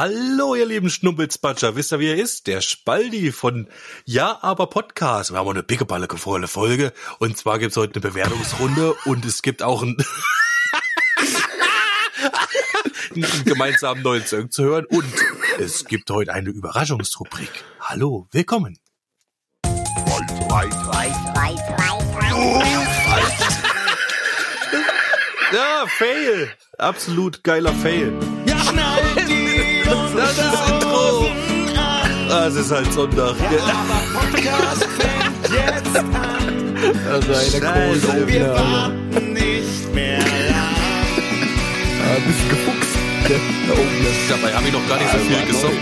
Hallo, ihr lieben Schnumpelspatscher. Wisst ihr, wie er ist? Der Spaldi von Ja, aber Podcast. Wir haben eine pickeballe volle Folge. Und zwar gibt's heute eine Bewertungsrunde und es gibt auch ein einen gemeinsamen neuen Song zu hören. Und es gibt heute eine Überraschungsrubrik. Hallo, willkommen. Ja, Fail. Absolut geiler Fail. Ah, es ist halt Sonntag. aber Podcast fängt jetzt an. Also eine Scheiße, Kohle Wir warten nicht mehr lang. Ah, bist gefuchst. Da oben das. Dabei habe ich noch gar nicht so viel gesungen.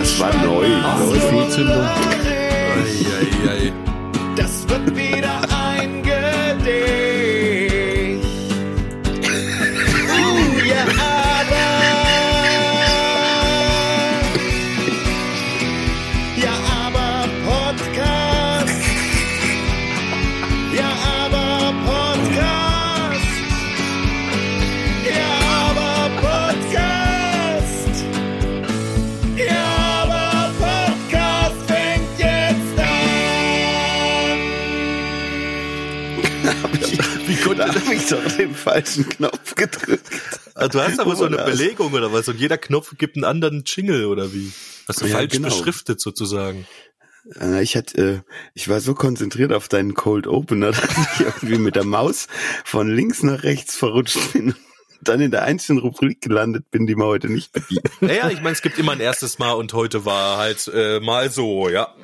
Das war neu. Ei, ei, ei. Das wird wieder ein doch den falschen Knopf gedrückt. Ah, Du hast aber so eine? Belegung oder was? Und jeder Knopf gibt einen anderen Jingle oder wie? Hast du Ja, falsch genau. beschriftet sozusagen? Äh, Ich hatte, äh, ich war so konzentriert auf deinen Cold Opener, dass ich irgendwie mit der Maus von links nach rechts verrutscht bin. und Dann in der einzelnen Rubrik gelandet bin, die wir heute nicht bedienen. Naja, ich meine, es gibt immer ein erstes Mal und heute war halt äh, mal so, ja.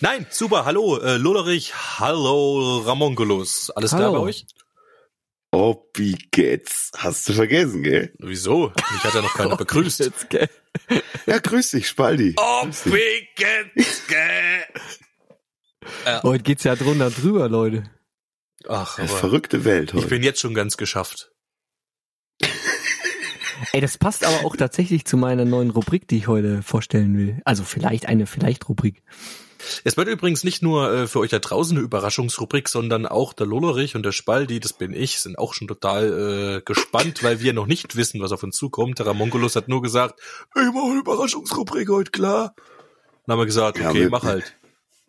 Nein, super, hallo, äh, Lullerich, hallo, Ramongolus. Alles klar Hallo. bei euch? Oh, wie geht's? Hast du vergessen, gell? Wieso? Mich hat ja noch keiner begrüßt. Jetzt, gell? Ja, grüß dich, Spaldi. Oh, Heute geht's ja drunter drüber, Leute. Ach, Eine aber verrückte Welt ich heute. bin jetzt schon ganz geschafft. Ey, das passt aber auch tatsächlich zu meiner neuen Rubrik, die ich heute vorstellen will. Also vielleicht eine Vielleicht-Rubrik. Es wird übrigens nicht nur äh, für euch da draußen eine Überraschungsrubrik, sondern auch der Lollerich und der Spaldi, das bin ich, sind auch schon total äh, gespannt, weil wir noch nicht wissen, was auf uns zukommt. Der Ramongolus hat nur gesagt, ich mache eine Überraschungsrubrik heute, klar. Dann haben wir gesagt, Ja, okay, wir- mach halt.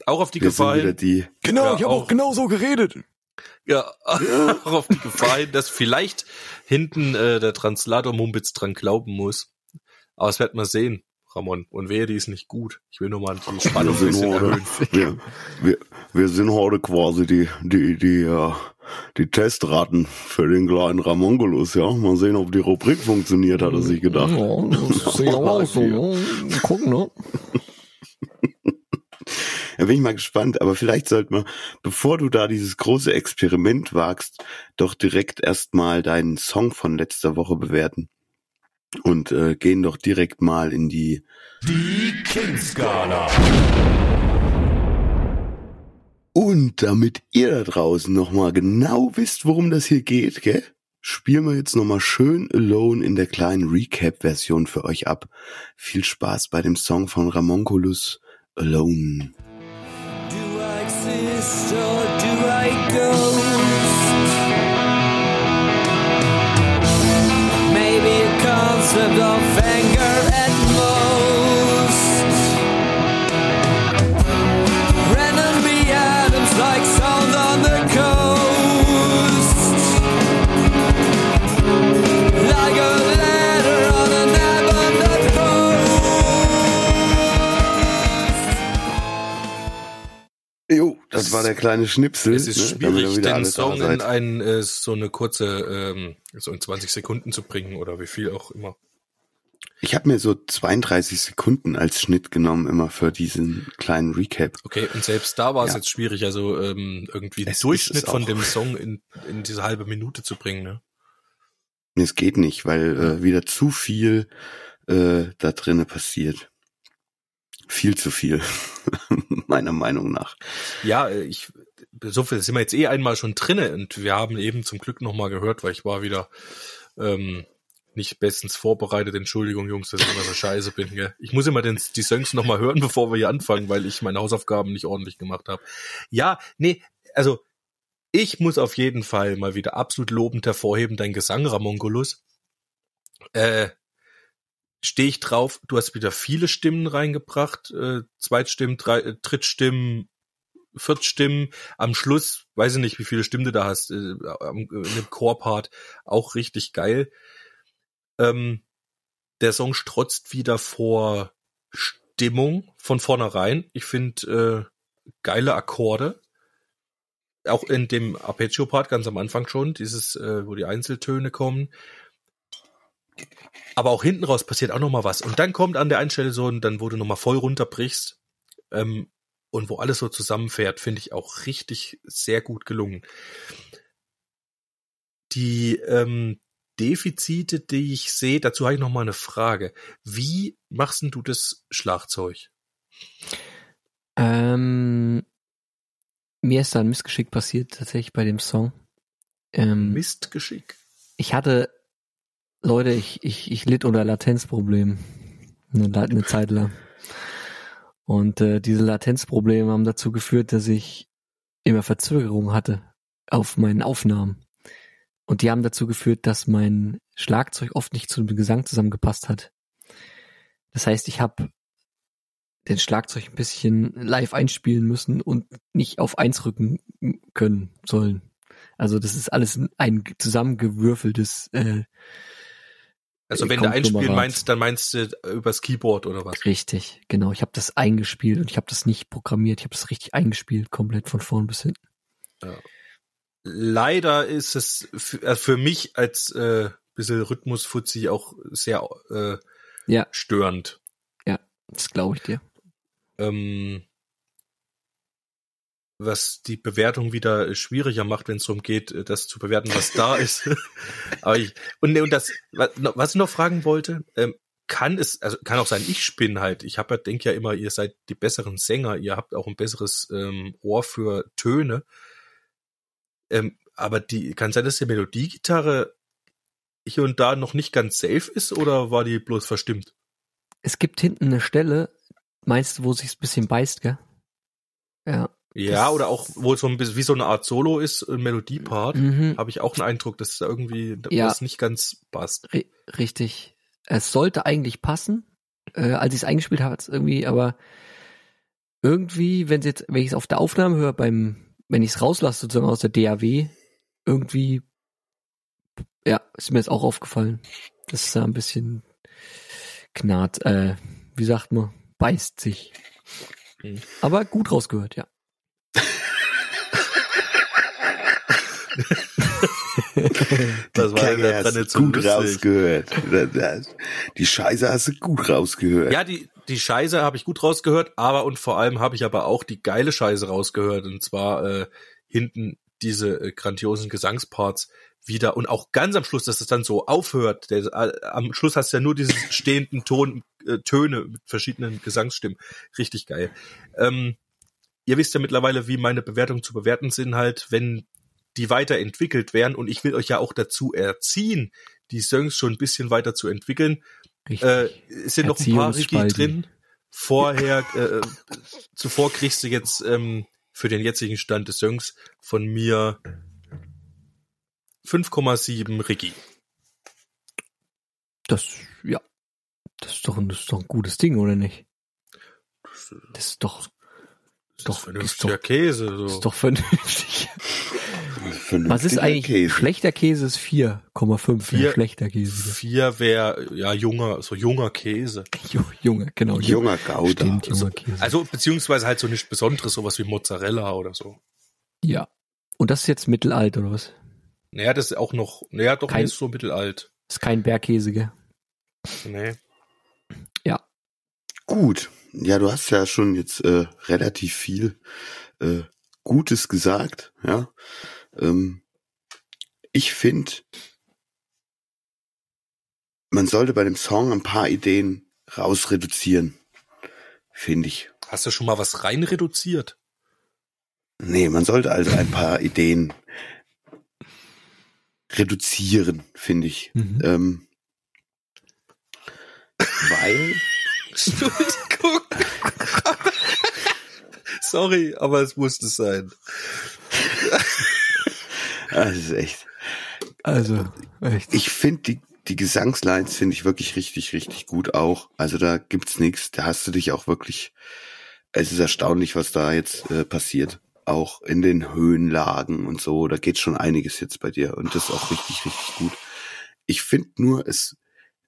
Auch auf die Gefallen. die, Genau, Ja, ich habe auch. auch genau so geredet. Ja, auch auf die Gefallen, dass vielleicht hinten äh, der Translator Mumpitz dran glauben muss. Aber es wird man sehen, Ramon. Und wehe, die ist nicht gut. Ich will nur mal die wir Spannung ein sind bisschen heute, erhöhen. wir, wir, wir sind heute quasi die, die, die, äh, die Testraten für den kleinen Ramongolus, ja. Mal sehen, ob die Rubrik funktioniert, hat er sich gedacht. Ja, das sehe ich auch aus so. Ne? Mal Gucken, ne? Da bin ich mal gespannt, aber vielleicht sollte man, bevor du da dieses große Experiment wagst, doch direkt erstmal deinen Song von letzter Woche bewerten. Und äh, gehen doch direkt mal in die Die King-Skala. Und damit ihr da draußen nochmal genau wisst, worum das hier geht, gell? Spielen wir jetzt nochmal schön Alone in der kleinen Recap-Version für euch ab. Viel Spaß bei dem Song von Ramonculus Alone. Do I exist or do I ghost? Concept of anger at most. Random be atoms like sound on the coast. Like a letter on an abandoned post. Jo, das war der kleine Schnipsel. Es ist ne, schwierig, wieder den Song in ein, äh, so eine kurze, ähm, so in 20 Sekunden zu bringen oder wie viel auch immer. Ich habe mir so 32 Sekunden als Schnitt genommen, immer für diesen kleinen Recap. Okay, und selbst da war es Ja. jetzt schwierig, also ähm, irgendwie einen Durchschnitt von dem Song in, in diese halbe Minute zu bringen. Ne? Es geht nicht, weil äh, wieder zu viel äh, da drinnen passiert. Viel zu viel, meiner Meinung nach. Ja, äh, ich so viel sind wir jetzt eh einmal schon drinne und wir haben eben zum Glück noch mal gehört, weil ich war wieder ähm, nicht bestens vorbereitet. Entschuldigung, Jungs, dass ich immer so scheiße bin. Gell? Ich muss immer den, die Songs noch mal hören, bevor wir hier anfangen, weil ich meine Hausaufgaben nicht ordentlich gemacht habe. Ja, nee, also ich muss auf jeden Fall mal wieder absolut lobend hervorheben, dein Gesang, Ramongolus. Äh, stehe ich drauf. Du hast wieder viele Stimmen reingebracht, äh, Zweitstimmen, drei, äh, Drittstimmen, Viertstimmen. Am Schluss, weiß ich nicht, wie viele Stimmen du da hast, äh, in dem Chorpart, auch richtig geil. Ähm, der Song strotzt wieder vor Stimmung von vornherein. Ich finde äh, geile Akkorde. Auch in dem Arpeggio-Part ganz am Anfang schon, dieses, äh, wo die Einzeltöne kommen. Aber auch hinten raus passiert auch noch mal was. Und dann kommt an der einen Stelle so, und dann wo du noch mal voll runterbrichst ähm, und wo alles so zusammenfährt, finde ich auch richtig sehr gut gelungen. Die ähm, Defizite, die ich sehe, dazu habe ich noch mal eine Frage. Wie machst denn du das Schlagzeug? Ähm, mir ist da ein Missgeschick passiert, tatsächlich bei dem Song. Ähm, Mistgeschick. ich hatte, Leute, ich, ich, ich litt unter Latenzproblemen. Eine, eine Zeit lang. Und äh, diese Latenzprobleme haben dazu geführt, dass ich immer Verzögerung hatte auf meinen Aufnahmen. Und die haben dazu geführt, dass mein Schlagzeug oft nicht zum Gesang zusammengepasst hat. Das heißt, ich habe den Schlagzeug ein bisschen live einspielen müssen und nicht auf eins rücken können sollen. Also das ist alles ein zusammengewürfeltes äh, Also wenn du einspielen meinst, dann meinst du übers Keyboard oder was? Richtig, genau. Ich habe das eingespielt und ich habe das nicht programmiert. Ich habe das richtig eingespielt, komplett von vorn bis hinten. Leider ist es für, äh, für mich als äh, bisschen Rhythmusfuzzi auch sehr äh, Ja. störend. Das glaube ich dir. Ähm, was die Bewertung wieder schwieriger macht, wenn es darum geht, äh, das zu bewerten, was da ist. Aber ich, und, und das, was was ich noch fragen wollte, ähm, kann es, also kann auch sein, ich spinne halt. Ich habe ja, denke ja immer, ihr seid die besseren Sänger, ihr habt auch ein besseres ähm, Ohr für Töne. Ähm, aber die, kann sein, dass die Melodiegitarre hier und da noch nicht ganz safe ist oder war die bloß verstimmt? Es gibt hinten eine Stelle, meinst du, wo sich's ein bisschen beißt, gell? Ja. Ja, Das- oder auch, wo es so ein bisschen wie so eine Art Solo ist, ein Melodiepart, Mhm. habe ich auch einen Eindruck, dass da irgendwie Ja. was nicht ganz passt. Ri- Richtig. Es sollte eigentlich passen. Äh, als ich es eingespielt habe, irgendwie, aber irgendwie, wenn jetzt, wenn ich es auf der Aufnahme höre, beim, wenn ich es rauslasse sozusagen aus der DAW, irgendwie, ja, ist mir jetzt auch aufgefallen. Das ist da ein bisschen knarrt, äh, wie sagt man, beißt sich. Mhm. Aber gut rausgehört, ja. Das war ja dran so gut lustig. rausgehört. Das- das- Die Scheiße hast du gut rausgehört. Ja, die, die Scheiße habe ich gut rausgehört, aber und vor allem habe ich aber auch die geile Scheiße rausgehört. Und zwar äh, hinten diese äh, grandiosen Gesangsparts wieder und auch ganz am Schluss, dass es dann so aufhört. Der, äh, am Schluss hast du ja nur diese stehenden Ton, äh, Töne mit verschiedenen Gesangsstimmen. Richtig geil. Ähm, ihr wisst ja mittlerweile, wie meine Bewertungen zu bewerten sind, halt, wenn die weiterentwickelt werden. Und ich will euch ja auch dazu erziehen, die Songs schon ein bisschen weiter zu entwickeln. Richtig. Äh, es sind noch ein paar Ricky drin. Vorher, äh, zuvor kriegst du jetzt ähm, für den jetzigen Stand des Songs von mir 5,7 Ricky. Das, ja, das ist doch, ein- das ist doch ein gutes Ding, oder nicht? Das ist doch, Das Doch, ist vernünftiger ist doch- Käse. So. ist doch vernünftig. Was ist eigentlich Käse. schlechter Käse ist 4,5 Vier- Vier, schlechter Käse. Vier wäre ja junger, so junger Käse. Ju- Junge, genau. Junger Gouda. Stimmt, junger Käse. Also beziehungsweise halt so nichts Besonderes, sowas wie Mozzarella oder so. ja. Und das ist jetzt mittelalt, oder was? Naja, das ist auch noch, naja, doch Kein- nicht so mittelalt. Ist kein Bergkäse, gell? Nee. Gut. Ja, du hast ja schon jetzt äh, relativ viel äh, Gutes gesagt. Ja. Ähm, ich finde, man sollte bei dem Song ein paar Ideen rausreduzieren. Finde ich. Hast du schon mal was rein reduziert? Nee, man sollte also ein paar Ideen reduzieren, finde ich. Mhm. Ähm, weil Entschuldigung. Sorry, aber es musste sein. Ah, Das ist echt. Also, echt. Ich finde die, die Gesangslines finde ich wirklich richtig, richtig gut auch. Also da gibt's nichts. Da hast du dich auch wirklich. Es ist erstaunlich, was da jetzt äh, passiert. Auch in den Höhenlagen und so. Da geht schon einiges jetzt bei dir. Und das ist auch richtig, richtig gut. Ich finde nur, es,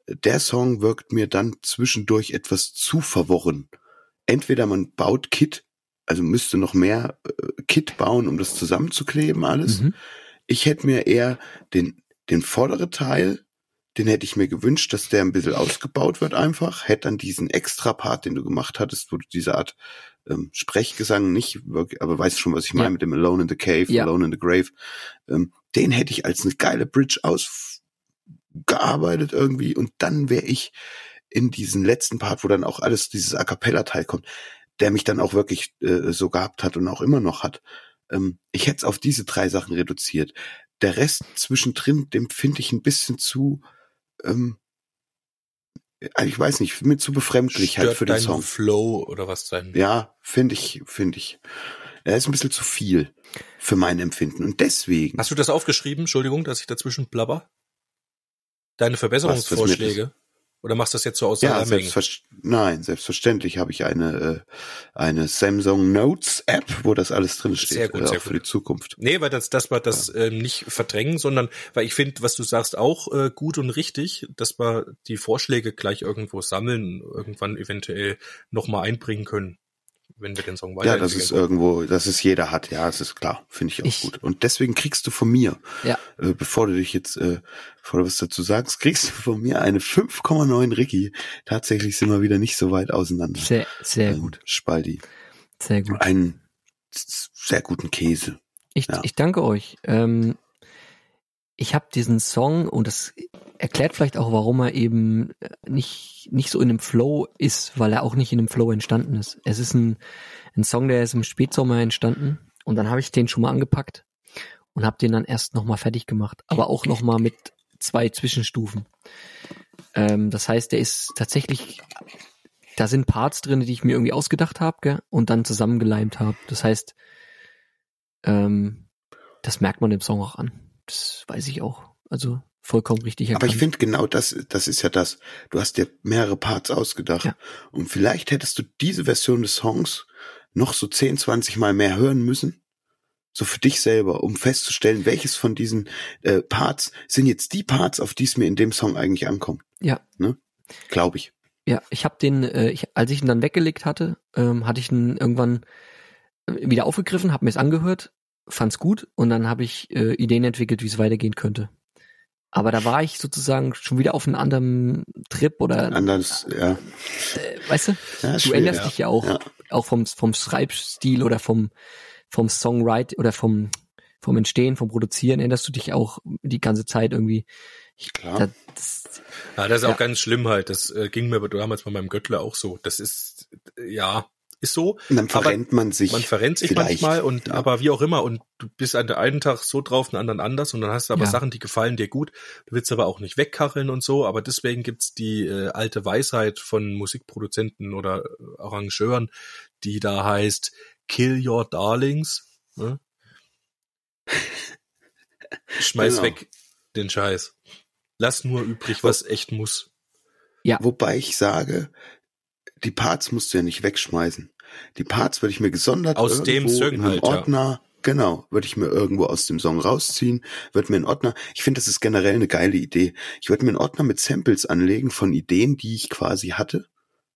der Song wirkt mir dann zwischendurch etwas zu verworren. Entweder man baut Kit, also müsste noch mehr äh, Kit bauen, um das zusammenzukleben alles. Mhm. Ich hätte mir eher den, den vordere Teil, den hätte ich mir gewünscht, dass der ein bisschen ausgebaut wird einfach. Hätte dann diesen extra Part, den du gemacht hattest, wo du diese Art ähm, Sprechgesang nicht wirklich, aber weißt schon, was ich meine Ja. mit dem Alone in the Cave, Ja. Alone in the Grave. Ähm, den hätte ich als eine geile Bridge ausgearbeitet irgendwie und dann wäre ich in diesen letzten Part, wo dann auch alles dieses A cappella Teil kommt, der mich dann auch wirklich äh, so gehabt hat und auch immer noch hat. Ähm, ich hätte es auf diese drei Sachen reduziert. Der Rest zwischendrin, dem finde ich ein bisschen zu, ähm, äh, ich weiß nicht, mir zu befremdlich halt für den Song. Flow oder was sein. Ja, finde ich, finde ich. Er ist ein bisschen zu viel für mein Empfinden. Und deswegen, Hast du das aufgeschrieben? Entschuldigung, dass ich dazwischen blabber. Deine Was, was Verbesserungsvorschläge? Oder machst du das jetzt so aus ja, aller Menge? selbstver nein, selbstverständlich habe ich eine, äh, eine Samsung Notes App, wo das alles drin steht, Sehr gut, äh, sehr auch für gut. die Zukunft. Nee, weil das, das war das ähm, nicht verdrängen, sondern weil ich finde, was du sagst, auch äh, gut und richtig, dass wir die Vorschläge gleich irgendwo sammeln, irgendwann eventuell nochmal einbringen können, wenn wir den Song Ja, das weiterentwickeln. ist irgendwo, dass es jeder hat, ja, das ist klar, finde ich auch Ich- gut. Und deswegen kriegst du von mir, Ja. äh, bevor du dich jetzt, äh, bevor du was dazu sagst, kriegst du von mir eine 5,9 Ricky. Tatsächlich sind wir wieder nicht so weit auseinander. Sehr, sehr Ähm, gut. Spaldi. Sehr gut. Einen sehr guten Käse. Ich, Ja. ich danke euch. Ähm, ich habe diesen Song und das erklärt vielleicht auch, warum er eben äh, nicht, nicht so in einem Flow ist, weil er auch nicht in einem Flow entstanden ist. Es ist ein, ein Song, der ist im Spätsommer entstanden und dann habe ich den schon mal angepackt und habe den dann erst nochmal fertig gemacht, aber auch nochmal mit zwei Zwischenstufen. Ähm, das heißt, der ist tatsächlich, da sind Parts drin, die ich mir irgendwie ausgedacht habe und dann zusammengeleimt habe. Das heißt, ähm, das merkt man dem Song auch an. Das weiß ich auch. Also vollkommen richtig Aber ich erkannt. finde genau das, das ist ja das. Du hast dir mehrere Parts ausgedacht. Ja. Und vielleicht hättest du diese Version des Songs noch so 10, 20 Mal mehr hören müssen. So für dich selber, um festzustellen, welches von diesen äh, Parts sind jetzt die Parts, auf die es mir in dem Song eigentlich ankommt. Ja. Ne? Glaube ich. Ja, ich habe den, äh, ich, als ich ihn dann weggelegt hatte, ähm, hatte ich ihn irgendwann äh, wieder aufgegriffen, habe mir es angehört, fand's gut und dann habe ich äh, Ideen entwickelt, wie es weitergehen könnte. Aber da war ich sozusagen schon wieder auf einem anderen Trip oder, Anders, ja. äh, weißt du, ja du änderst dich ja auch, Ja. auch vom, vom Schreibstil oder vom, vom Songwrite oder vom, vom Entstehen, vom Produzieren änderst du dich auch die ganze Zeit irgendwie. Ich, Klar. da, das, Ja, das ist Ja. auch ganz schlimm halt. Das äh, ging mir damals bei meinem Göttler auch so. Das ist, ja, ist so. Und dann aber verrennt man sich. Man verrennt sich vielleicht. manchmal und Ja. aber wie auch immer und du bist an der einen Tag so drauf, den anderen anders und dann hast du aber Ja. Sachen, die gefallen dir gut. Du willst aber auch nicht wegkacheln und so, aber deswegen gibt's die äh, alte Weisheit von Musikproduzenten oder äh, Arrangeuren, die da heißt Kill your darlings. Ne? Schmeiß Genau. weg den Scheiß. Lass nur übrig, was echt muss. Wobei ich sage, die Parts musst du ja nicht wegschmeißen. Die Parts würde ich mir gesondert Aus dem Song in einem halt, ja. Ordner, genau, würde ich mir irgendwo aus dem Song rausziehen, würde mir einen Ordner, ich finde, das ist generell eine geile Idee. Ich würde mir einen Ordner mit Samples anlegen von Ideen, die ich quasi hatte,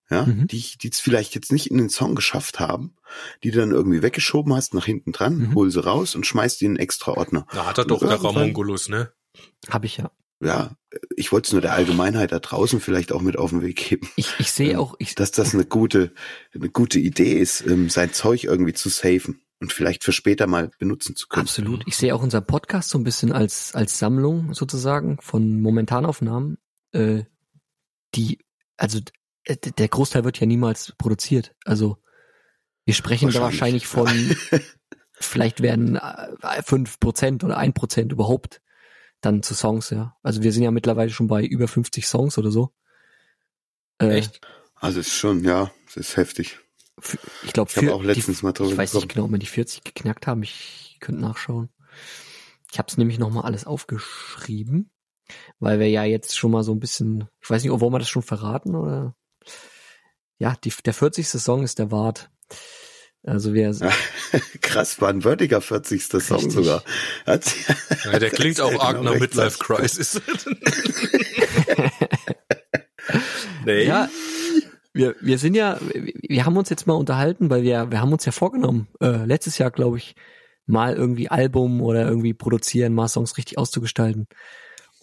ja, Mhm. die ich, die es vielleicht jetzt nicht in den Song geschafft haben, die du dann irgendwie weggeschoben hast, nach hinten dran, Mhm. hol sie raus und schmeißt die in einen extra Ordner. Da hat er Und doch der Ramongulus, ne? habe ich ja. Ja, ich wollte es nur der Allgemeinheit da draußen vielleicht auch mit auf den Weg geben. Ich, ich sehe Ähm, auch, ich, dass das eine gute, eine gute Idee ist, ähm, sein Zeug irgendwie zu safen und vielleicht für später mal benutzen zu können. Absolut. Ich sehe auch unseren Podcast so ein bisschen als, als Sammlung sozusagen von Momentanaufnahmen, äh, die, also äh, der Großteil wird ja niemals produziert. Also wir sprechen da wahrscheinlich Wahrscheinlich. von, vielleicht werden äh, fünf Prozent oder ein Prozent überhaupt dann zu Songs, ja. Also wir sind ja mittlerweile schon bei über 50 Songs oder so. Äh, Echt? Also es ist schon, ja, es ist heftig. Ich glaube, Ich habe auch letztens mal drüber Ich weiß nicht genau, ob wir die 40 geknackt haben. Ich könnte nachschauen. Ich habe es nämlich nochmal alles aufgeschrieben. weil wir ja jetzt schon mal so ein bisschen, ich weiß nicht, wollen wir das schon verraten oder? Ja, die, der 40. Song ist der Wart. Also wir, Krass, war ein würdiger 40. Song Richtig. sogar. Hat- Ja, der klingt auch arg nach Midlife. Crisis. nee. ja, wir, wir sind ja, wir wir haben uns jetzt mal unterhalten, weil wir, wir haben uns ja vorgenommen, äh, letztes Jahr, glaube ich, mal irgendwie Album oder irgendwie produzieren, mal Songs richtig auszugestalten.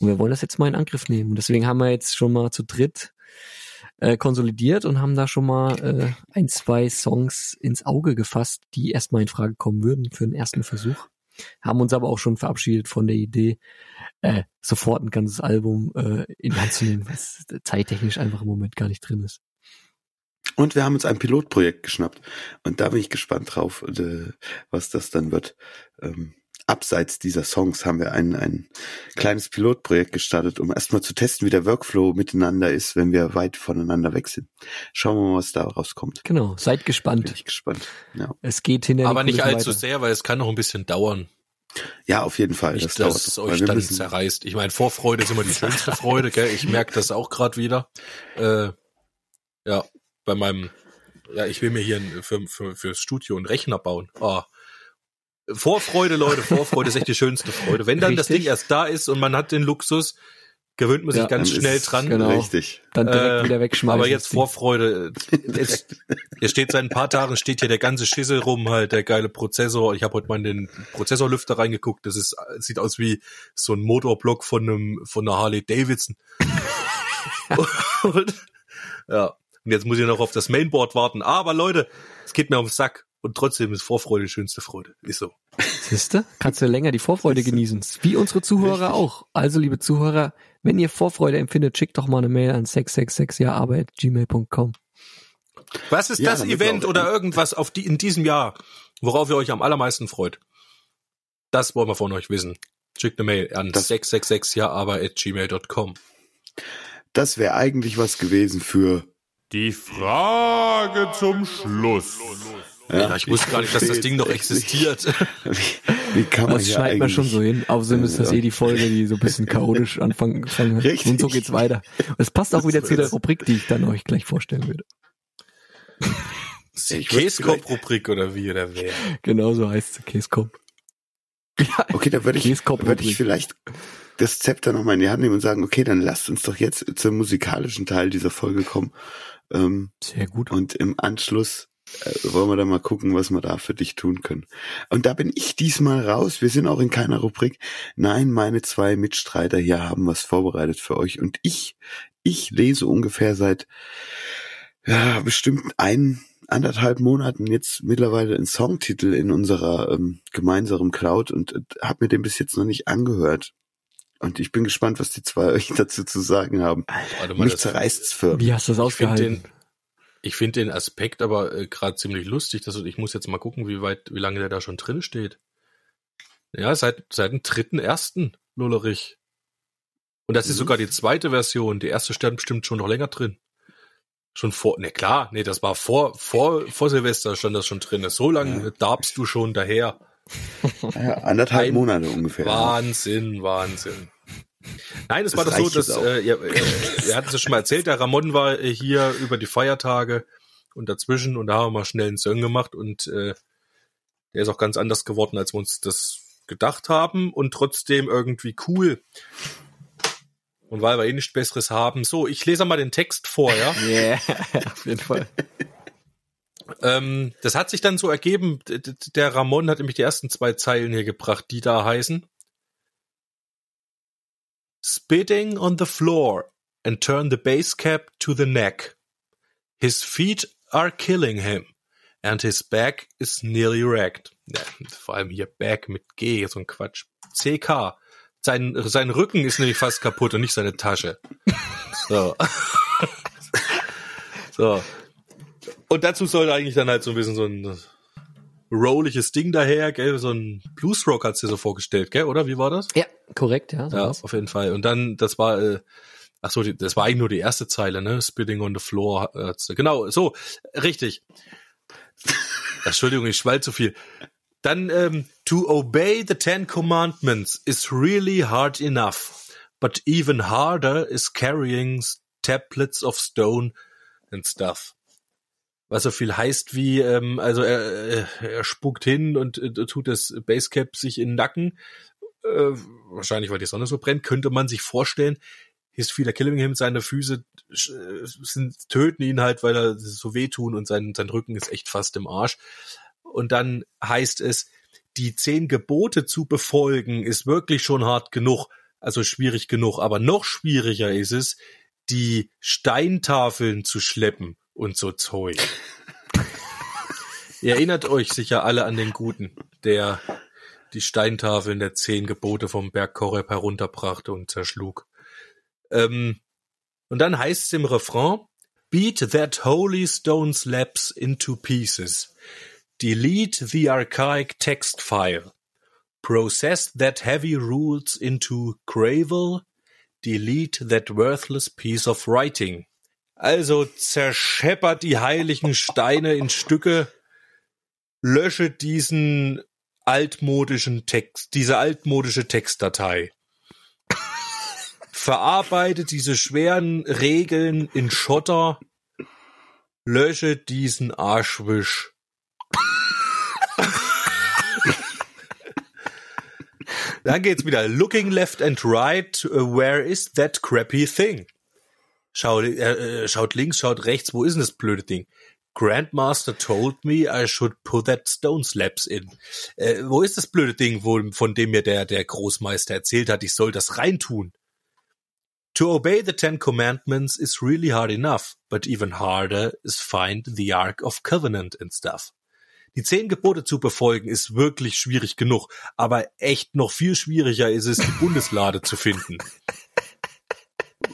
Und wir wollen das jetzt mal in Angriff nehmen. Deswegen haben wir jetzt schon mal zu dritt äh, konsolidiert und haben da schon mal äh, ein, zwei Songs ins Auge gefasst, die erstmal in Frage kommen würden für den ersten Versuch. Haben uns aber auch schon verabschiedet von der Idee, äh, sofort ein ganzes Album äh, in die Hand zu nehmen, was zeittechnisch einfach im Moment gar nicht drin ist. Und wir haben uns ein Pilotprojekt geschnappt. Und da bin ich gespannt drauf, äh, was das dann wird. Ähm, abseits dieser Songs haben wir ein, ein kleines Pilotprojekt gestartet, um erstmal zu testen, wie der Workflow miteinander ist, wenn wir weit voneinander weg sind. Schauen wir mal, was da rauskommt. Genau, seid Bin gespannt. ich gespannt. Ja, Es geht die Aber nicht allzu weiter. sehr, weil es kann noch ein bisschen dauern. ja auf jeden Fall. Nicht, das dass dauert es euch dann zerreißt. Ich meine, Vorfreude ist immer die schönste Freude, gell? Ich merke das auch gerade wieder. Äh, ja, bei meinem, ja, ich will mir hier ein, für, für, fürs Studio einen Rechner bauen. Ah. Vorfreude, Leute, Vorfreude ist echt die schönste Freude. Wenn dann das Richtig. Ding erst da ist und man hat den Luxus, gewöhnt man sich Ja, ganz schnell ist- dran. genau. Richtig. Dann direkt Äh, wieder wegschmeißen. Aber jetzt das. Vorfreude. Es, hier steht seit ein paar Tagen steht hier der ganze Schissel rum, halt der geile Prozessor. Ich habe heute mal in den Prozessorlüfter reingeguckt. Das ist sieht aus wie so ein Motorblock von einem von einer Harley Davidson. und, ja. Und jetzt muss ich noch auf das Mainboard warten. Aber Leute, es geht mir auf den Sack. Und trotzdem ist Vorfreude die schönste Freude. Ist so. Siehste? Kannst du länger die Vorfreude genießen. Wie unsere Zuhörer Richtig. auch. Also, liebe Zuhörer, wenn ihr Vorfreude empfindet, schickt doch mal eine Mail an 666jaarbeit.gmail.com. Was ist Ja, das Event oder irgendwas auf die, in diesem Jahr, worauf ihr euch am allermeisten freut? Das wollen wir von euch wissen. Schickt eine Mail an Das- 666jaaber.gmail.com. Das wäre eigentlich was gewesen für. Die Frage zum Schluss. Ja, ich wusste gar nicht, dass das Ding noch existiert. Wie kann man Das schneidet man schon so hin. Außerdem ist das Ja. eh die Folge, die so ein bisschen chaotisch anfangen hat. Richtig. Und so geht's weiter. Es passt auch wieder zu der. Rubrik, die ich dann euch gleich vorstellen würde. Die würd Käskop-Rubrik oder wie oder wer? Genau so heißt es, Käskop. Okay, da würde ich, würde ich vielleicht das Zepter nochmal in die Hand nehmen und sagen, okay, dann lasst uns doch jetzt zum musikalischen Teil dieser Folge kommen. Ähm, Sehr gut. und im Anschluss wollen wir dann mal gucken, was wir da für dich tun können. Und da bin ich diesmal raus. Wir sind auch in keiner Rubrik. Nein, meine zwei Mitstreiter hier haben was vorbereitet für euch. Und ich, ich lese ungefähr seit ja, bestimmt ein, anderthalb Monaten jetzt mittlerweile einen Songtitel in unserer ähm, gemeinsamen Cloud und äh, habe mir den bis jetzt noch nicht angehört. Und ich bin gespannt, was die zwei euch dazu zu sagen haben. Warte mal, Mich zerreißt's für. Wie hast du das ausgehalten? Ich finde den Aspekt aber äh, gerade ziemlich lustig. Dass, ich muss jetzt mal gucken, wie weit, wie lange der da schon drin steht. Ja, seit, seit dem dritten ersten, Lullerich. Und das ist Mhm. sogar die zweite Version. Die erste stand bestimmt schon noch länger drin. Schon vor, ne klar, nee, das war vor, vor, vor Silvester stand das schon drin. So lange Ja. darbst du schon daher. Ja, anderthalb Ein Monate ungefähr. Wahnsinn, Wahnsinn. Nein, es war doch so, dass, äh, ihr, äh, ihr hattet es schon mal erzählt, der Ramon war hier über die Feiertage und dazwischen und da haben wir mal schnell einen Song gemacht und äh, der ist auch ganz anders geworden, als wir uns das gedacht haben und trotzdem irgendwie cool. Und weil wir eh nichts Besseres haben. So, ich lese mal den Text vor, ja. Yeah, auf jeden Fall. Ähm, das hat sich dann so ergeben, der Ramon hat nämlich die ersten zwei Zeilen hier gebracht, die da heißen Spitting on the floor and turn the base cap to the neck. His feet are killing him and his back is nearly wrecked. Ja, vor allem hier Back mit G, so ein Quatsch. CK. Sein, sein Rücken ist nämlich fast kaputt und nicht seine Tasche. So. so. Und dazu soll eigentlich dann halt so ein bisschen so ein rolliges Ding daher, gell? So ein Bluesrock hat's dir so vorgestellt, gell? Oder wie war das? Ja, korrekt, ja. So Ja, war's. auf jeden Fall. Und dann, das war, äh, ach so, das war eigentlich nur die erste Zeile, ne? Spitting on the floor. Äh, genau, so, richtig. Entschuldigung, ich schwall zu viel. Dann, ähm, to obey the Ten Commandments is really hard enough. but even harder is carrying tablets of stone and stuff. Was so viel heißt wie, ähm, also er, er spuckt hin und äh, tut das Basecap sich in den Nacken. Äh, wahrscheinlich, weil die Sonne so brennt, könnte man sich vorstellen, His Feeder Killing Him, seine Füße äh, sind, töten ihn halt, weil er so wehtun und sein, sein Rücken ist echt fast im Arsch. Und dann heißt es, die zehn Gebote zu befolgen, ist wirklich schon hart genug, also schwierig genug, aber noch schwieriger ist es, die Steintafeln zu schleppen und so Zeug. Ihr erinnert euch sicher alle an den Guten, der die Steintafeln der zehn Gebote vom Berg Koreb herunterbrachte und zerschlug. Ähm, und dann heißt es im Refrain, Beat that holy stone slabs into pieces. Delete the archaic text file. Process that heavy rules into gravel. Delete that worthless piece of writing. Also zerscheppert die heiligen Steine in Stücke, lösche diesen altmodischen Text, diese altmodische Textdatei. Verarbeite diese schweren Regeln in Schotter, lösche diesen Arschwisch. Dann geht's wieder. Looking left and right, uh, where is that crappy thing? Schaut, äh, äh, schaut links, schaut rechts, wo ist denn das blöde Ding? Grandmaster told me I should put that stone slabs in. Äh, wo ist das blöde Ding, wo, von dem mir der, der Großmeister erzählt hat, ich soll das reintun? To obey the Ten Commandments is really hard enough, but even harder is find the Ark of Covenant and stuff. Die zehn Gebote zu befolgen ist wirklich schwierig genug, aber echt noch viel schwieriger ist es, die Bundeslade zu finden.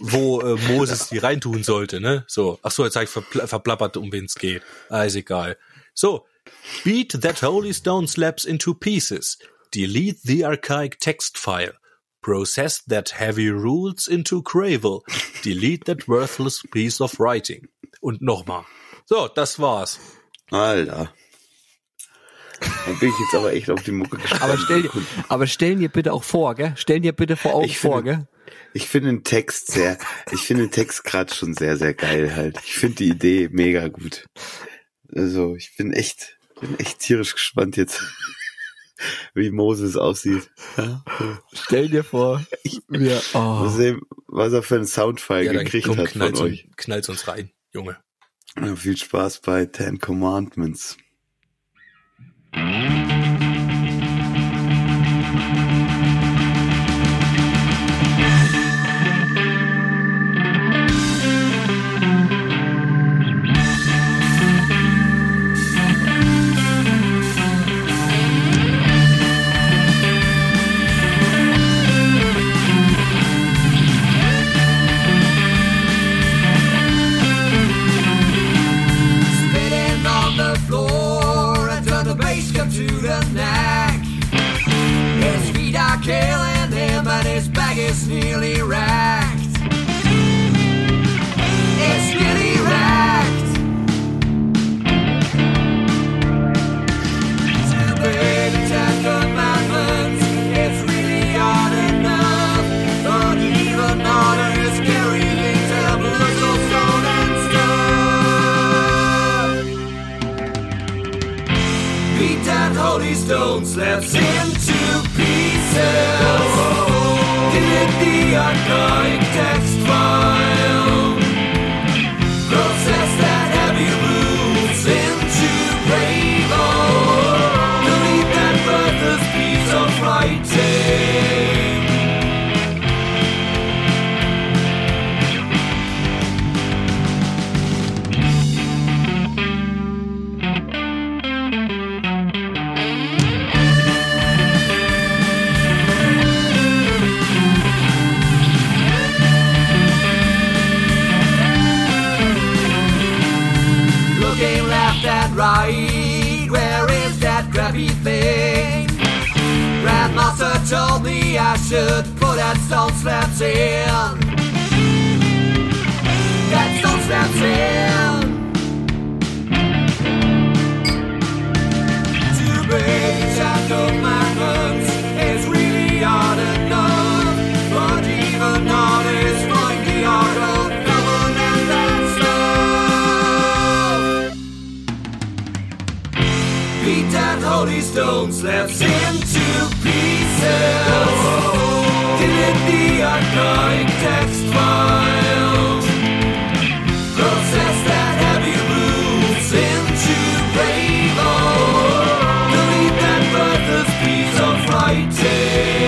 Wo äh, Moses die reintun sollte, ne? So. Ach so, jetzt habe ich verpl verplappert, um wen es geht. Ah, ist egal. So. Beat that holy stone slabs into pieces. Delete the archaic text file. Process that heavy rules into gravel. Delete that worthless piece of writing. Und nochmal. So, das war's. Alter. Dann bin ich jetzt aber echt auf die Mucke gespannt. Aber stell dir, aber stell dir bitte auch vor, gell? Stell dir bitte vor Augen Ich vor, finde- gell? Ich finde den Text sehr, ich finde den Text gerade schon sehr, sehr geil halt. Ich finde die Idee mega gut. Also ich bin echt, bin echt tierisch gespannt jetzt, wie Moses aussieht. Ja. Stell dir vor, wir, Mal oh, sehen, was er für einen Soundfile Ja, gekriegt komm, hat von euch. uns, knallt's uns rein, Junge. Ja, viel Spaß bei Ten Commandments. Spitting his back is nearly wrecked. Stone slips into pieces. Delete the archive text files. Process that heavy roots into Ravel. Delete that worthless piece of writing.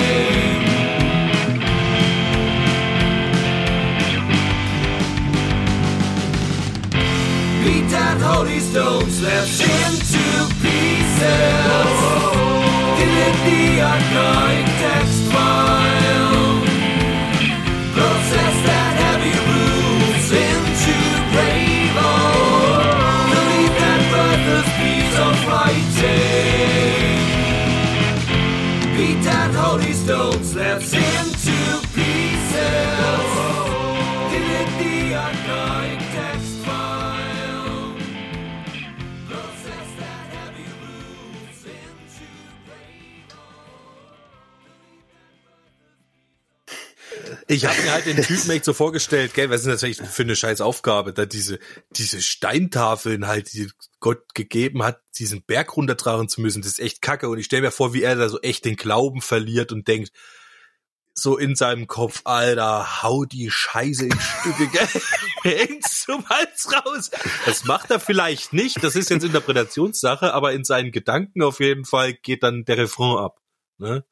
Beat that holy stone slips into pieces. Delete the archive text file. Process that heavy roots into Ravel. Delete that worthless piece of writing. Beat that holy stone slips Ich habe mir halt den Typen echt so vorgestellt, gell, was ist das eigentlich für eine scheiß Aufgabe, da diese, diese Steintafeln halt, die Gott gegeben hat, diesen Berg runtertragen zu müssen, das ist echt kacke. Und ich stelle mir vor, wie er da so echt den Glauben verliert und denkt, so in seinem Kopf, Alter, hau die Scheiße in Stücke, gell? Zum Hals raus. Das macht er vielleicht nicht, das ist jetzt Interpretationssache, aber in seinen Gedanken auf jeden Fall geht dann der Refrain ab. Ne?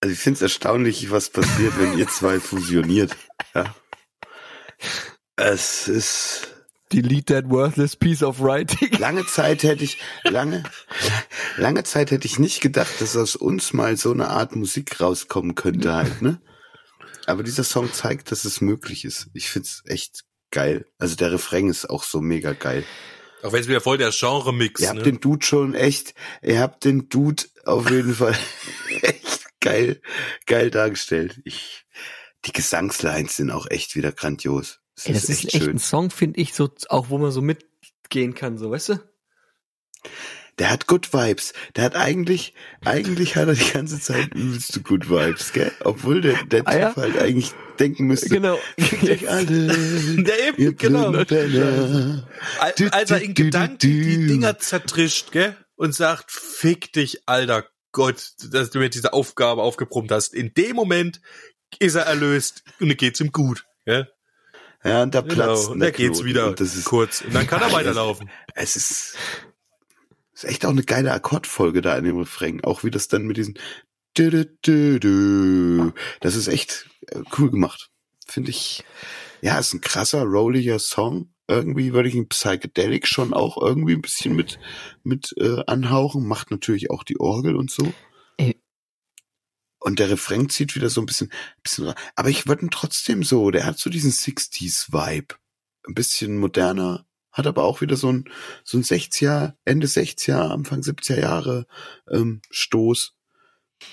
Also ich finde es erstaunlich, was passiert, wenn ihr zwei fusioniert. Ja. Es ist Delete that worthless piece of writing. lange Zeit hätte ich lange lange Zeit hätte ich nicht gedacht, dass aus uns mal so eine Art Musik rauskommen könnte halt, ne? Aber dieser Song zeigt, dass es möglich ist. Ich find's echt geil. Also der Refrain ist auch so mega geil. Auch wenn es wieder voll der Genre-Mix, Ihr habt ne? den Dude schon echt, ihr habt den Dude auf jeden Fall geil, geil dargestellt. Ich, die Gesangslines sind auch echt wieder grandios. Das Ey, das ist echt ein Song, finde ich, so, auch wo man so mitgehen kann, so, weißt du? Der hat Good Vibes. Der hat eigentlich, eigentlich hat er die ganze Zeit übelste Good Vibes, gell? Obwohl der, der Typ Ah, ja? halt eigentlich denken müsste, Genau. euch alle, Der eben, ihr genau. Als er in Gedanken die. Dinger zertrischt, gell? Und sagt, fick dich, alter Gott, dass du mir diese Aufgabe aufgebrummt hast. In dem Moment ist er erlöst und geht's ihm gut, gell? Ja, und da Genau. platzt Und der da geht's Knoten. wieder Und das ist, kurz. Und dann kann er weiterlaufen. es ist, ist echt auch eine geile Akkordfolge da in dem Refrain. Auch wie das dann mit diesen. Das ist echt äh, cool gemacht. Finde ich. Ja, ist ein krasser, rolliger Song. Irgendwie würde ich ihn Psychedelic schon auch irgendwie ein bisschen mit, mit äh, anhauchen. Macht natürlich auch die Orgel und so. Ey. Und der Refrain zieht wieder so ein bisschen, bisschen aber ich würde ihn trotzdem so, der hat so diesen 60s-Vibe. Ein bisschen moderner, hat aber auch wieder so ein, so ein 60er, Ende 60er, Anfang 70er Jahre ähm, Stoß,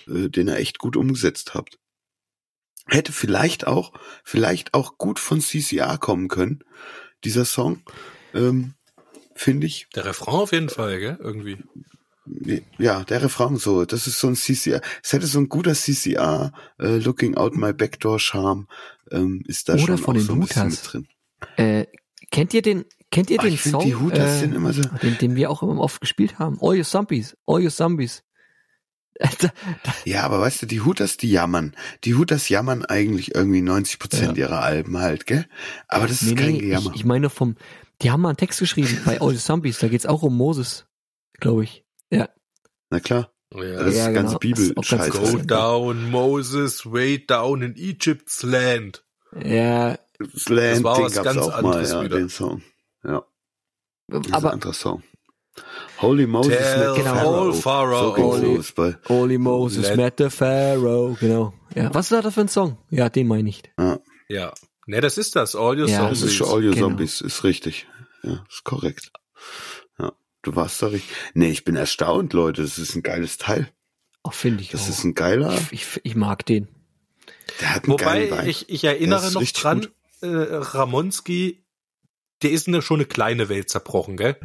äh, den er echt gut umgesetzt hat. Hätte vielleicht auch, vielleicht auch gut von CCR kommen können, dieser Song, ähm, finde ich. Der Refrain auf jeden Fall, gell? Irgendwie. Ja, der Refrain so, das ist so ein CCR, es hätte so ein guter CCR, äh, Looking Out My Backdoor Charme, ähm, ist da Oder schon von auch den so ein bisschen Hutas. mit drin. Äh, kennt ihr den, kennt ihr Ah, den ich finde, Song? die äh, sind immer so, den, den wir auch immer oft gespielt haben. All your zombies, all your zombies. Ja, aber weißt du, die Hutas, die jammern. Die Hutas jammern eigentlich irgendwie 90 Prozent ihrer Alben halt, gell? Aber das ist nee, kein nee, Gejammer. ich, ich meine vom, die haben mal einen Text geschrieben bei All your zombies, da geht's auch um Moses, glaube ich. Ja, Na klar, Ja, das Ja, ist ganze genau. Das ist auch ganz Bibel-Scheiß. Go down, Moses, way down in Egypt's land. ja, Slant, Das war den was gab's ganz auch mal, anderes ja, wieder. den Song. Ja, das ist ein aber anderer Song. Holy Moses Tell met Genau. Pharaoh. Pharaoh. So Holy- los bei, Holy Moses Let- met the Pharaoh, genau. Ja, was war das für ein Song? Ja, den meine ich. ja, Ja. Ne, das ist das. All your Ja, das songs. ist schon All Your Genau. Zombies, ist richtig. Ja, ist korrekt. Ja, du warst da richtig. Nee, ich bin erstaunt, Leute, das ist ein geiles Teil. Oh, finde ich Das auch. ist ein geiler, ich, ich, ich mag den. der hat einen Wobei, geilen Vibe. ich, ich erinnere noch dran, gut. äh, Ramonski, der ist eine, schon eine kleine Welt zerbrochen, gell?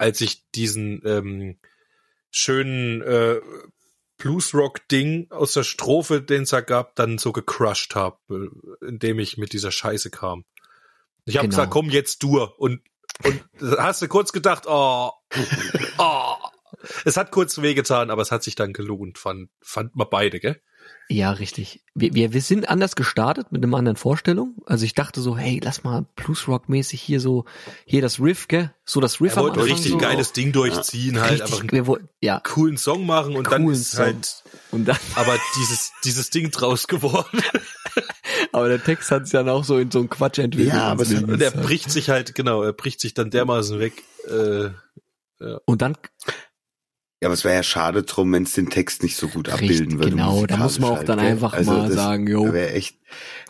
Als ich diesen ähm, schönen äh, Bluesrock-Ding aus der Strophe, den es da gab, dann so gecrushed habe, äh, indem ich mit dieser Scheiße kam. Ich habe Genau. gesagt, komm jetzt du und und hast du kurz gedacht, oh, oh, Es hat kurz wehgetan, aber es hat sich dann gelohnt, fand, fand man beide, gell? Ja, richtig. Wir, wir, wir sind anders gestartet mit einer anderen Vorstellung. Also ich dachte so, hey, lass mal Bluesrock-mäßig hier so, hier das Riff, gell? So das Riff Er am wollte richtig so. geiles Ding durchziehen, halt einfach Richtig, einen wir wollten, ja. coolen Song machen und dann Coolen ist Song. halt Und dann, aber dieses, dieses Ding draus geworden. aber der Text hat sich dann auch so in so einen Quatsch entwickelt. Ja, aber es hat- Und er bricht sich halt, genau, er bricht sich dann dermaßen weg. Äh, und dann, Ja, aber es wäre ja schade drum, wenn es den Text nicht so gut Richtig, abbilden würde. genau, da muss man auch dann halt, einfach gell? mal das sagen, jo. Wäre echt,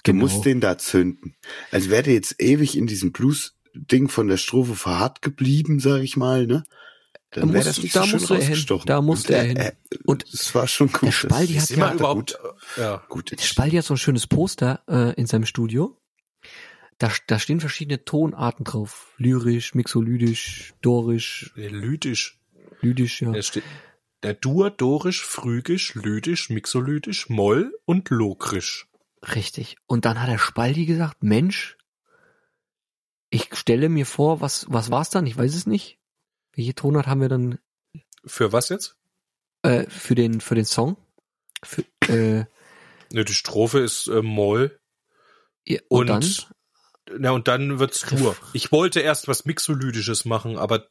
du Genau. musst den da zünden. Als wäre der jetzt ewig in diesem Blues-Ding von der Strophe verharrt geblieben, sag ich mal, ne? Da Dann wäre das nicht da so schön musste er hin. rausgestochen. Da musste Und er hin. Und es war schon gut. der Spaldi hat ja- überhaupt, äh, ja. gut. Spaldi hat so ein schönes Poster äh, in seinem Studio. Da, da stehen verschiedene Tonarten drauf. Lyrisch, mixolydisch, dorisch, Lydisch. Lydisch, ja. Der steht, der Dur, Dorisch, Phrygisch, Lydisch, Mixolydisch, Moll und Lokrisch. Richtig. Und dann hat der Spaldi gesagt, Mensch, ich stelle mir vor, was, was war's dann? Ich weiß es nicht. Welche Tonart haben wir dann Für was jetzt? äh, für den für den Song? Für, äh, Ne, die Strophe ist äh, Moll ja, und, und, dann? na, und dann wird's Dur. Ich wollte erst was Mixolydisches machen, aber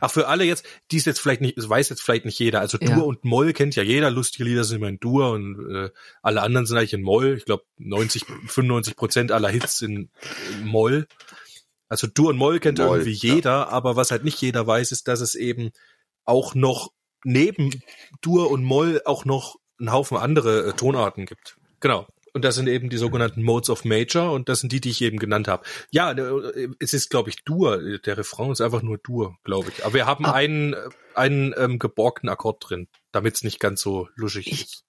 ach für alle jetzt, die es jetzt vielleicht nicht, es weiß jetzt vielleicht nicht jeder. Also Dur Ja. und Moll kennt ja jeder. Lustige Lieder sind immer in Dur und äh, alle anderen sind eigentlich in Moll. Ich glaube 90, 95 Prozent aller Hits sind in Moll. Also Dur und Moll kennt Moll, irgendwie ja. jeder, aber was halt nicht jeder weiß, ist, dass es eben auch noch neben Dur und Moll auch noch einen Haufen andere äh, Tonarten gibt. Genau. Und das sind eben die sogenannten Modes of Major und das sind die, die ich eben genannt habe. Ja, äh, es ist, glaube ich, Dur. Der Refrain ist einfach nur Dur, glaube ich. Aber wir haben Ah. einen, äh, einen ähm, geborgten Akkord drin, damit es nicht ganz so luschig Ich- ist.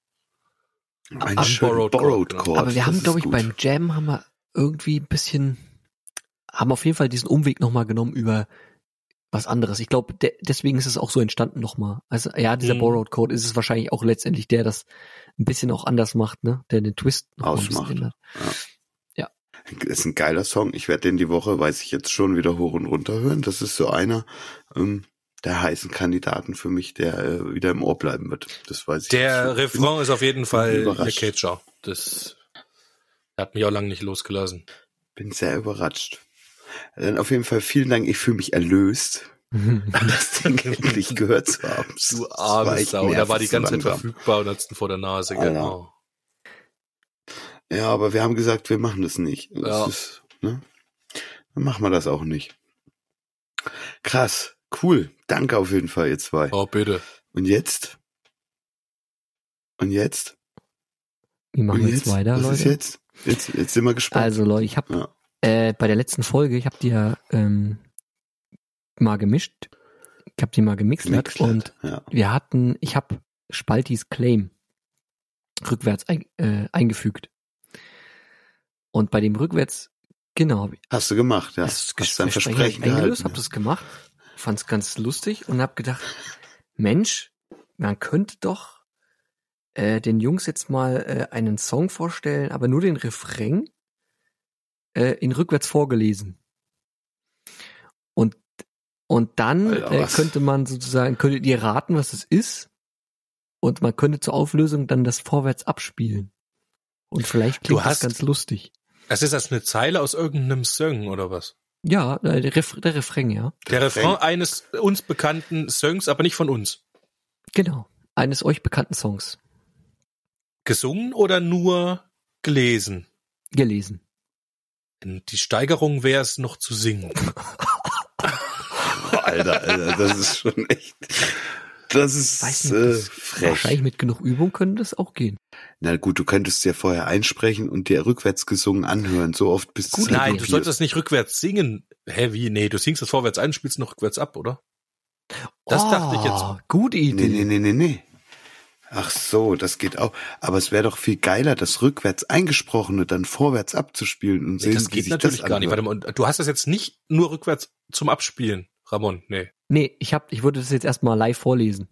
Ein Ach, schön Borrowed Borrowed, Chord, genau. Chord. Aber wir das haben, glaube ich, gut. beim Jam haben wir irgendwie ein bisschen, haben auf jeden Fall diesen Umweg nochmal genommen über was anderes. Ich glaube, de deswegen ist es auch so entstanden nochmal. Also ja, dieser Mhm. Borrowed Code ist es wahrscheinlich auch letztendlich der, das ein bisschen auch anders macht, ne? Der den Twist noch Ausmacht. ändert. Das ist ein geiler Song. Ich werde den die Woche, weiß ich jetzt schon, wieder hoch und runter hören. Das ist so einer ähm, der heißen Kandidaten für mich, der äh, wieder im Ohr bleiben wird. Das weiß ich. Der schon. Refrain ist auf jeden Fall der. Catcher. Das hat mich auch lange nicht losgelassen. Bin sehr überrascht. Dann auf jeden Fall vielen Dank. Ich fühle mich erlöst, das Ding endlich gehört zu haben. Du arme Sau. Da war die ganze Zeit verfügbar und hat's vor der Nase. Alter. Genau. Ja, aber wir haben gesagt, wir machen das nicht. Das Ja. ist, ne? Dann machen wir das auch nicht. Krass. Cool. Danke auf jeden Fall, ihr zwei. Oh, bitte. Und jetzt? Und jetzt? Wie machen Und wir jetzt weiter, Was Leute? ist jetzt? Jetzt, jetzt sind wir gespannt. Also Leute, ich habe Ja. Äh, bei der letzten Folge, ich habe die ja ähm, mal gemischt. Ich habe die mal Gemixlert, und ja. wir hatten, ich habe Spaltis Claim rückwärts ein, äh, eingefügt. Und bei dem rückwärts, genau, hab Hast du gemacht, ja. das Hast dein Versprechen Versprechen eingelöst, gehalten. habe das gemacht, fand's ganz lustig und habe gedacht, Mensch, man könnte doch äh, den Jungs jetzt mal äh, einen Song vorstellen, aber nur den Refrain äh, in rückwärts vorgelesen. Und und dann Alter, äh, könnte man sozusagen, könntet ihr raten, was es ist? Und man könnte zur Auflösung dann das vorwärts abspielen. Und vielleicht klingt Du das hast- ganz lustig. Das ist das eine Zeile aus irgendeinem Song oder was? Ja, äh, der, Ref der Refrain, ja. Der Refrain. Refrain eines uns bekannten Songs, aber nicht von uns. Genau. Eines euch bekannten Songs. Gesungen oder nur gelesen? Gelesen. Die Steigerung wäre es noch zu singen. Alter, Alter, das ist schon echt. Das ist Weiß nicht, äh, das- frech. wahrscheinlich mit genug Übung könnte das auch gehen. Na gut, du könntest ja vorher einsprechen und dir rückwärts gesungen anhören. So oft bis Gut, es Nein, du solltest das nicht rückwärts singen. Hä, wie? Nee, du singst das vorwärts ein, spielst noch rückwärts ab, oder? Das dachte ich jetzt. Oh, Gute Idee. Nee, nee, nee, nee, nee. Ach so, das geht auch. Aber es wäre doch viel geiler, das rückwärts eingesprochene dann vorwärts abzuspielen und Nee, sehen, das wie geht sich natürlich das gar nicht. Warte anhört. mal, und du hast das jetzt nicht nur rückwärts zum Abspielen, Ramon. Nee. Nee, ich hab, ich würde das jetzt erstmal live vorlesen.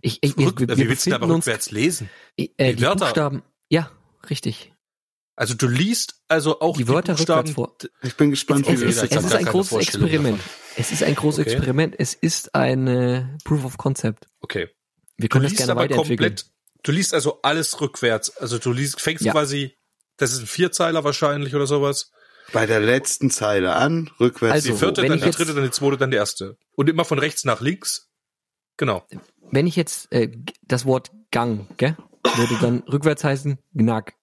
Ich, ich, Rück, wir, wir wie willst du aber rückwärts lesen? äh, die die Wörter? Buchstaben, ja, richtig. Also du liest also auch Die Wörter Buchstaben, rückwärts vor. Ich bin gespannt, Es, wie es, hab es ist ein großes Experiment. Es ist ein großes Okay. Experiment. Es ist eine Proof of Concept. Okay. Wir Du können das liest gerne aber komplett, du liest also alles rückwärts. Also du liest, fängst Ja. quasi, das ist ein Vierzeiler wahrscheinlich oder sowas. Bei der letzten Zeile an, rückwärts. Also, Die vierte, dann die dritte, dann die zweite, dann die erste. Und immer von rechts nach links. Genau. Wenn ich jetzt äh, das Wort Gang, gell, würde dann rückwärts heißen Gnack.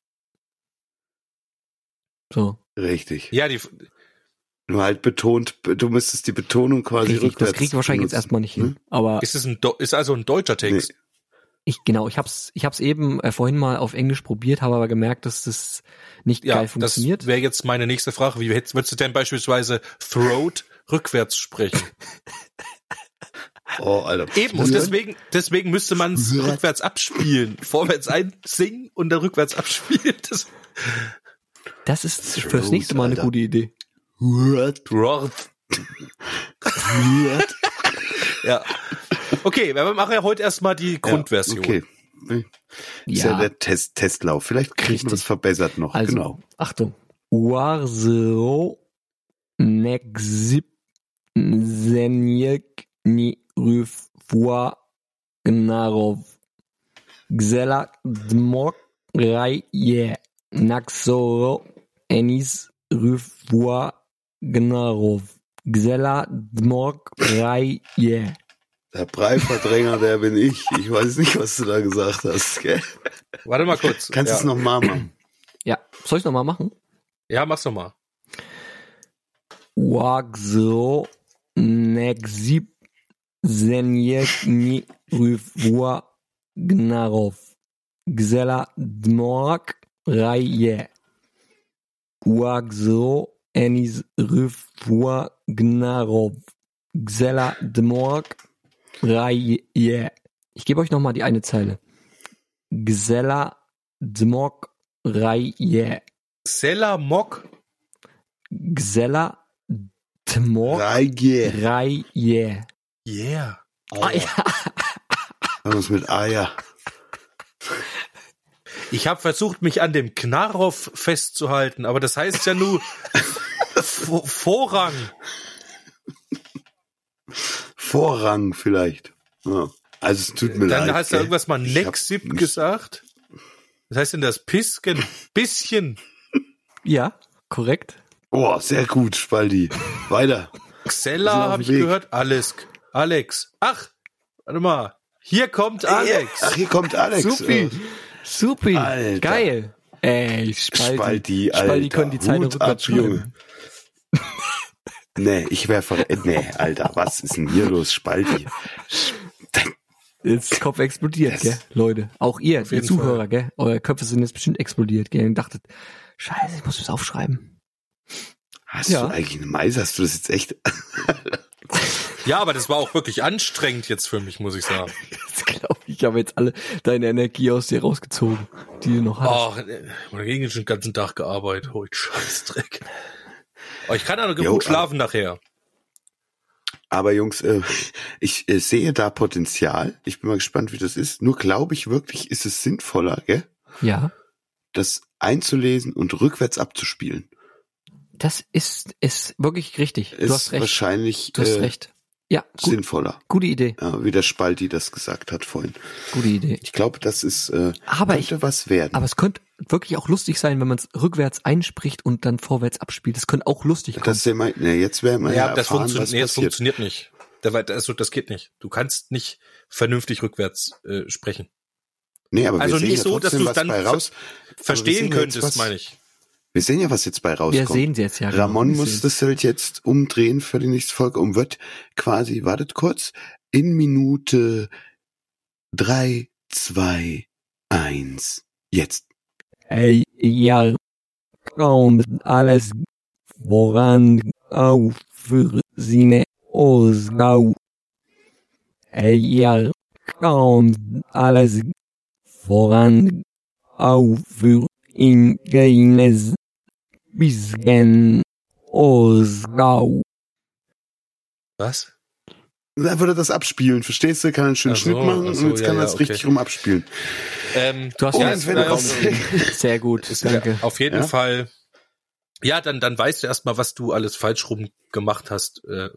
So, Richtig. Ja, die, Nur halt betont, du müsstest die Betonung quasi richtig. rückwärts. Das kriege ich wahrscheinlich jetzt benutzen, erstmal nicht hin. ne? Aber ist es ein, Do- ist also ein deutscher Text. Nee. ich genau, ich hab's, ich hab's eben äh, vorhin mal auf Englisch probiert, habe aber gemerkt, dass das nicht Ja, geil das funktioniert. wäre jetzt meine nächste Frage. Wie hättest, würdest du denn beispielsweise Throat rückwärts sprechen? Oh, Alter. Eben, und deswegen, deswegen müsste man es rückwärts abspielen. Vorwärts einsingen und dann rückwärts abspielen. Das, Das ist Throat, fürs nächste Mal eine Alter. gute Idee. Ja. Okay, wir machen ja heute erstmal die Grundversion. Okay. Ist ja Ja, der Test, Testlauf. Vielleicht kriegen wir das verbessert noch. also genau. Achtung. Warzero Nexip Zenjek Ni Rüfwa Gnarov Xela Dmok Raye Naxoro Enis Rüfwa Gnarov Xela Dmok Raye Der Breiverdränger, der bin ich. Ich weiß nicht, was du da gesagt hast. Gell? Warte mal kurz. Kannst du ja. es nochmal machen? Ja, soll ich nochmal machen? Ja, mach's noch mal. Waxo Nexip Zenjek Ni Rüfwa Gnarov Xela Dmok Raye Waxo Enis Rüfwa Gnarov Xela Dmok Raye Ich gebe euch nochmal die eine Zeile. Xela Dmok Raye Xella Mock. Xela Dmok Reige. Raye Yeah. Ah, ja. Was mit Eier? Ich habe versucht, mich an dem Knarrow festzuhalten, aber das heißt ja nur Vorrang. Vorrang vielleicht. Ja. Also es tut mir Dann leid. hast du irgendwas mal Nexip gesagt. Was heißt denn das? Pisken? Bisschen. ja, korrekt. Oh, sehr gut, Spaldi. Weiter. Xella habe ich Weg. gehört. Alex. Alex. Ach, warte mal. Hier kommt Alex. Ach, hier kommt Alex. Supi. Supi. Alter. Geil. Ey, Spaldi. Spaldi, Alter. Spaldi können die Zeile Hut rückwärts schreiben. Nee, ich wäre ver... äh, Nee, Alter, was ist denn hier los, Spaldi? Jetzt Kopf explodiert, Das- gell, Leute. Auch ihr, ihr Zuhörer, gell. Eure Köpfe sind jetzt bestimmt explodiert, gell. Und dachtet, scheiße, ich muss das aufschreiben. Hast Ja. du eigentlich eine Meise? Hast du das jetzt echt... Ja, aber das war auch wirklich anstrengend jetzt für mich, muss ich sagen. Ich, habe jetzt alle deine Energie aus dir rausgezogen, die du noch hast. Oh, oder gegen schon den ganzen Tag gearbeitet. Holt Scheißdreck. Aber ich kann auch Jo, gut schlafen nachher. Aber Jungs, äh, ich äh, sehe da Potenzial. Ich bin mal gespannt, wie das ist. Nur glaube ich wirklich, ist es sinnvoller, gell? Ja, das einzulesen und rückwärts abzuspielen. das ist, ist wirklich richtig. Ist du hast recht. wahrscheinlich Du hast äh, recht. Ja, gut, sinnvoller. gute Idee. Ja, wie der Spalti das gesagt hat vorhin. Gute Idee. Ich glaube, das ist äh, Aber könnte ich, was werden. aber es könnte wirklich auch lustig sein, wenn man es rückwärts einspricht und dann vorwärts abspielt. Das könnte auch lustig kommen. das ist ja mein, ne, jetzt werden wir ja, Ja, das, erfahren, funktio was nee, das passiert. funktioniert nicht. Also, das geht nicht. Du kannst nicht vernünftig rückwärts äh, sprechen. Nee, aber Also wir sehen nicht ja so, dass was dann raus. Verstehen könntest, was- meine ich. Wir sehen ja, was jetzt bei rauskommt. Wir sehen jetzt ja. genau. Ramon muss das halt jetzt umdrehen für die nächste Folge und wird quasi, wartet kurz, in Minute drei, zwei, eins, jetzt. Ey, ja, kommt alles voran auf für seine Ausgau. Ey, ja, kommt alles voran auf für ihn keines bisschen Ausgau. Was? Da würde das abspielen, verstehst du? Kann einen schönen so, Schnitt machen ach so, und jetzt ja, kann ja, das richtig okay. rum abspielen. Ähm, Du hast Oh, ja, es wenn Sehr gut, ist danke. auf jeden Ja? Fall. Ja, dann, dann weißt du erstmal, was du alles falsch rum gemacht hast. Äh,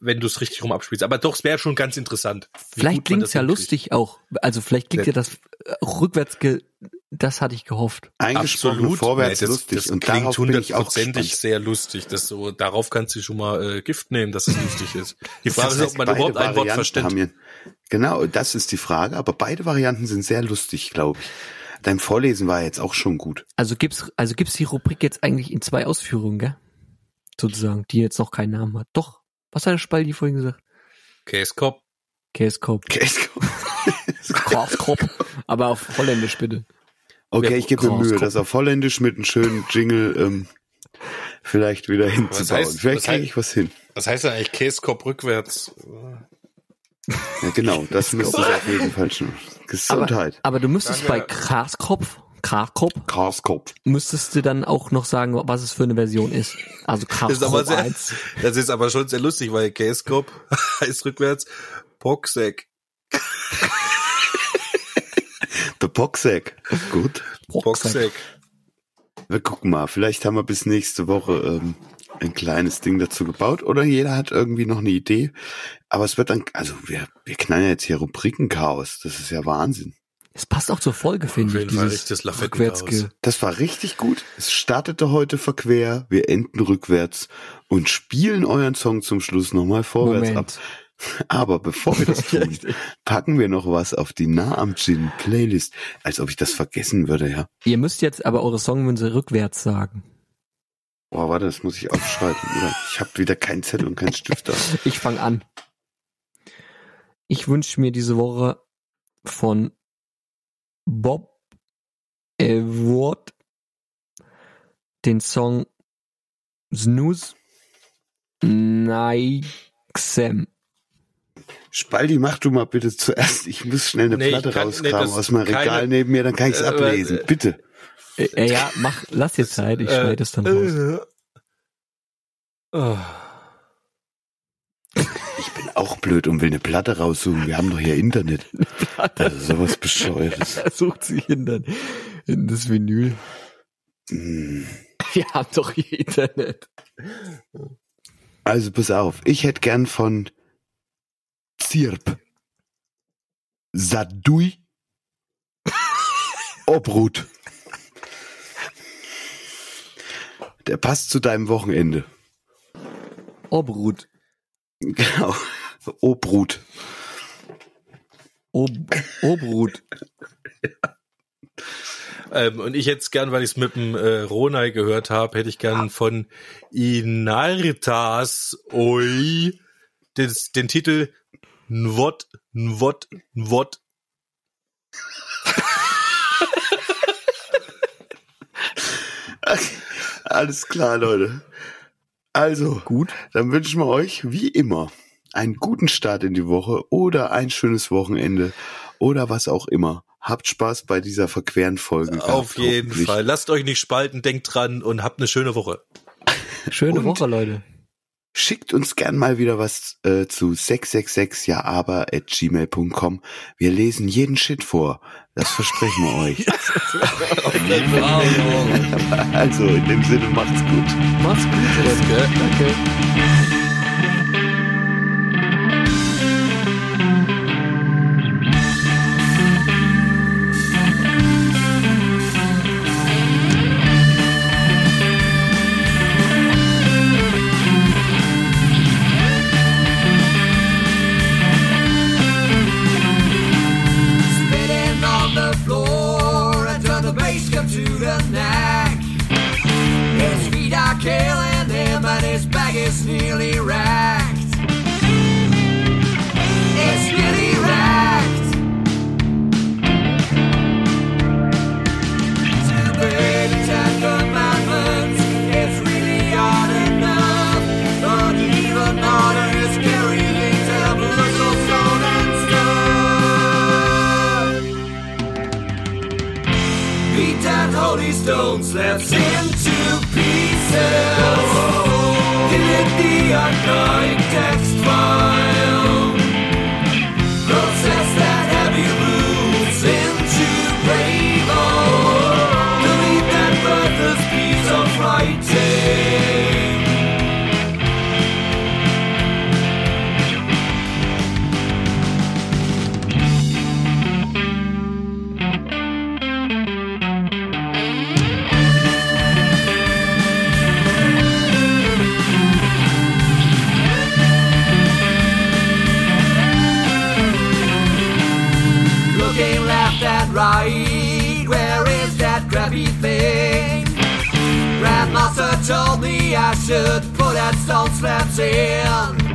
wenn du es richtig rum abspielst. Aber doch, es wäre schon ganz interessant. Vielleicht klingt's das ja hinkriegt. lustig auch. Also vielleicht klingt Ja. ja das äh, rückwärts, ge das hatte ich gehofft. Absolut. vorwärts Nee, das, lustig. Das und klingt hundertprozentig sehr lustig. Das so, darauf kannst du schon mal äh, Gift nehmen, dass es lustig ist. Die Frage Das ist, heißt, ob man überhaupt ein Wort Varianten versteht. Genau, das ist die Frage. Aber beide Varianten sind sehr lustig, glaube ich. Dein Vorlesen war jetzt auch schon gut. Also gibt's, also gibt's die Rubrik jetzt eigentlich in zwei Ausführungen, gell? Sozusagen, die jetzt noch keinen Namen hat. Doch. Was hat der Spaldi vorhin gesagt? Käskop. Käskop. Okay, Käskop. Aber auf Holländisch bitte. Okay ich gebe mir Mühe, das auf Holländisch mit einem schönen Jingle ähm, vielleicht wieder hinzubauen. heißt- vielleicht was kriege heißt- ich was hin. Was heißt denn eigentlich Käskop rückwärts? Ja, genau, das müsste es auf jeden Fall schon. Gesundheit. Aber du müsstest Danke. bei Kraskopf, Kraskop, Graskopf. müsstest du dann auch noch sagen, was es für eine Version ist. Also Das ist aber Kraskop sehr, 1. das ist aber schon sehr lustig, weil Käskop heißt rückwärts Poxek. Der Boxsack. Gut. Poxek. Wir gucken mal. Vielleicht haben wir bis nächste Woche ähm, ein kleines Ding dazu gebaut oder jeder hat irgendwie noch eine Idee. Aber es wird dann, also wir, wir knallen ja jetzt hier Rubrikenchaos. Das ist ja Wahnsinn. Es passt auch zur Folge, finde ich. Dieses Lafettenchaos. Rückwärtsge Das war richtig gut. Es startete heute verquer, wir enden rückwärts und spielen euren Song zum Schluss nochmal vorwärts Moment. ab. Aber bevor wir das tun, packen wir noch was auf die Nah am Gin Playlist. Als ob ich das vergessen würde, ja. Ihr müsst jetzt aber eure Songwünsche rückwärts sagen. Boah, warte, das muss ich aufschreiben. Ich habe wieder keinen Zettel und keinen Stift da. Ich fange an. Ich wünsche mir diese Woche von Bob Award den Song Snooze Nixem. Spaldi, mach du mal bitte zuerst. Ich muss schnell eine Nee, Platte kann- nee, rauskramen das- aus meinem keine- Regal neben mir, dann kann ich es Äh, ablesen. äh, Bitte. Äh, äh, ja, mach, lass dir Zeit, ich schneide es dann raus. Äh, oh. Ich bin auch blöd und will eine Platte raussuchen. Wir haben doch hier Internet. Also sowas Bescheuertes. Er sucht sich in, dann, in das Vinyl. Hm. Wir haben doch hier Internet. Also pass auf. Ich hätte gern von Zirp. Sadui. Obrut. Der passt zu deinem Wochenende. Obrut. Genau. Obrut. Ob, Obrut. Ähm, und ich hätte gern, weil ich es mit dem äh, Ronai gehört habe, hätte ich gern von Inartas Oi des, den Titel Nwot, Nwot, Nwot. Alles klar, Leute. Also, Gut. dann wünschen wir euch wie immer einen guten Start in die Woche oder ein schönes Wochenende oder was auch immer. Habt Spaß bei dieser verqueren Folge. Auf jeden. Fall. Lasst euch nicht spalten, denkt dran und habt eine schöne Woche. Schöne Und- Woche, Leute. Schickt uns gern mal wieder was äh, zu 666 ja aber at gmail.com. Wir lesen jeden Shit vor. Das versprechen wir euch. also in dem Sinne macht's gut. Macht's gut, Leute. Danke. Is nearly wrecked. It's nearly wrecked. To obey the Ten Commandments, it's really hard enough. But even harder is carrying tablets of stone and stuff. Beat that holy stone slips into pieces. Should put that stone slaps in.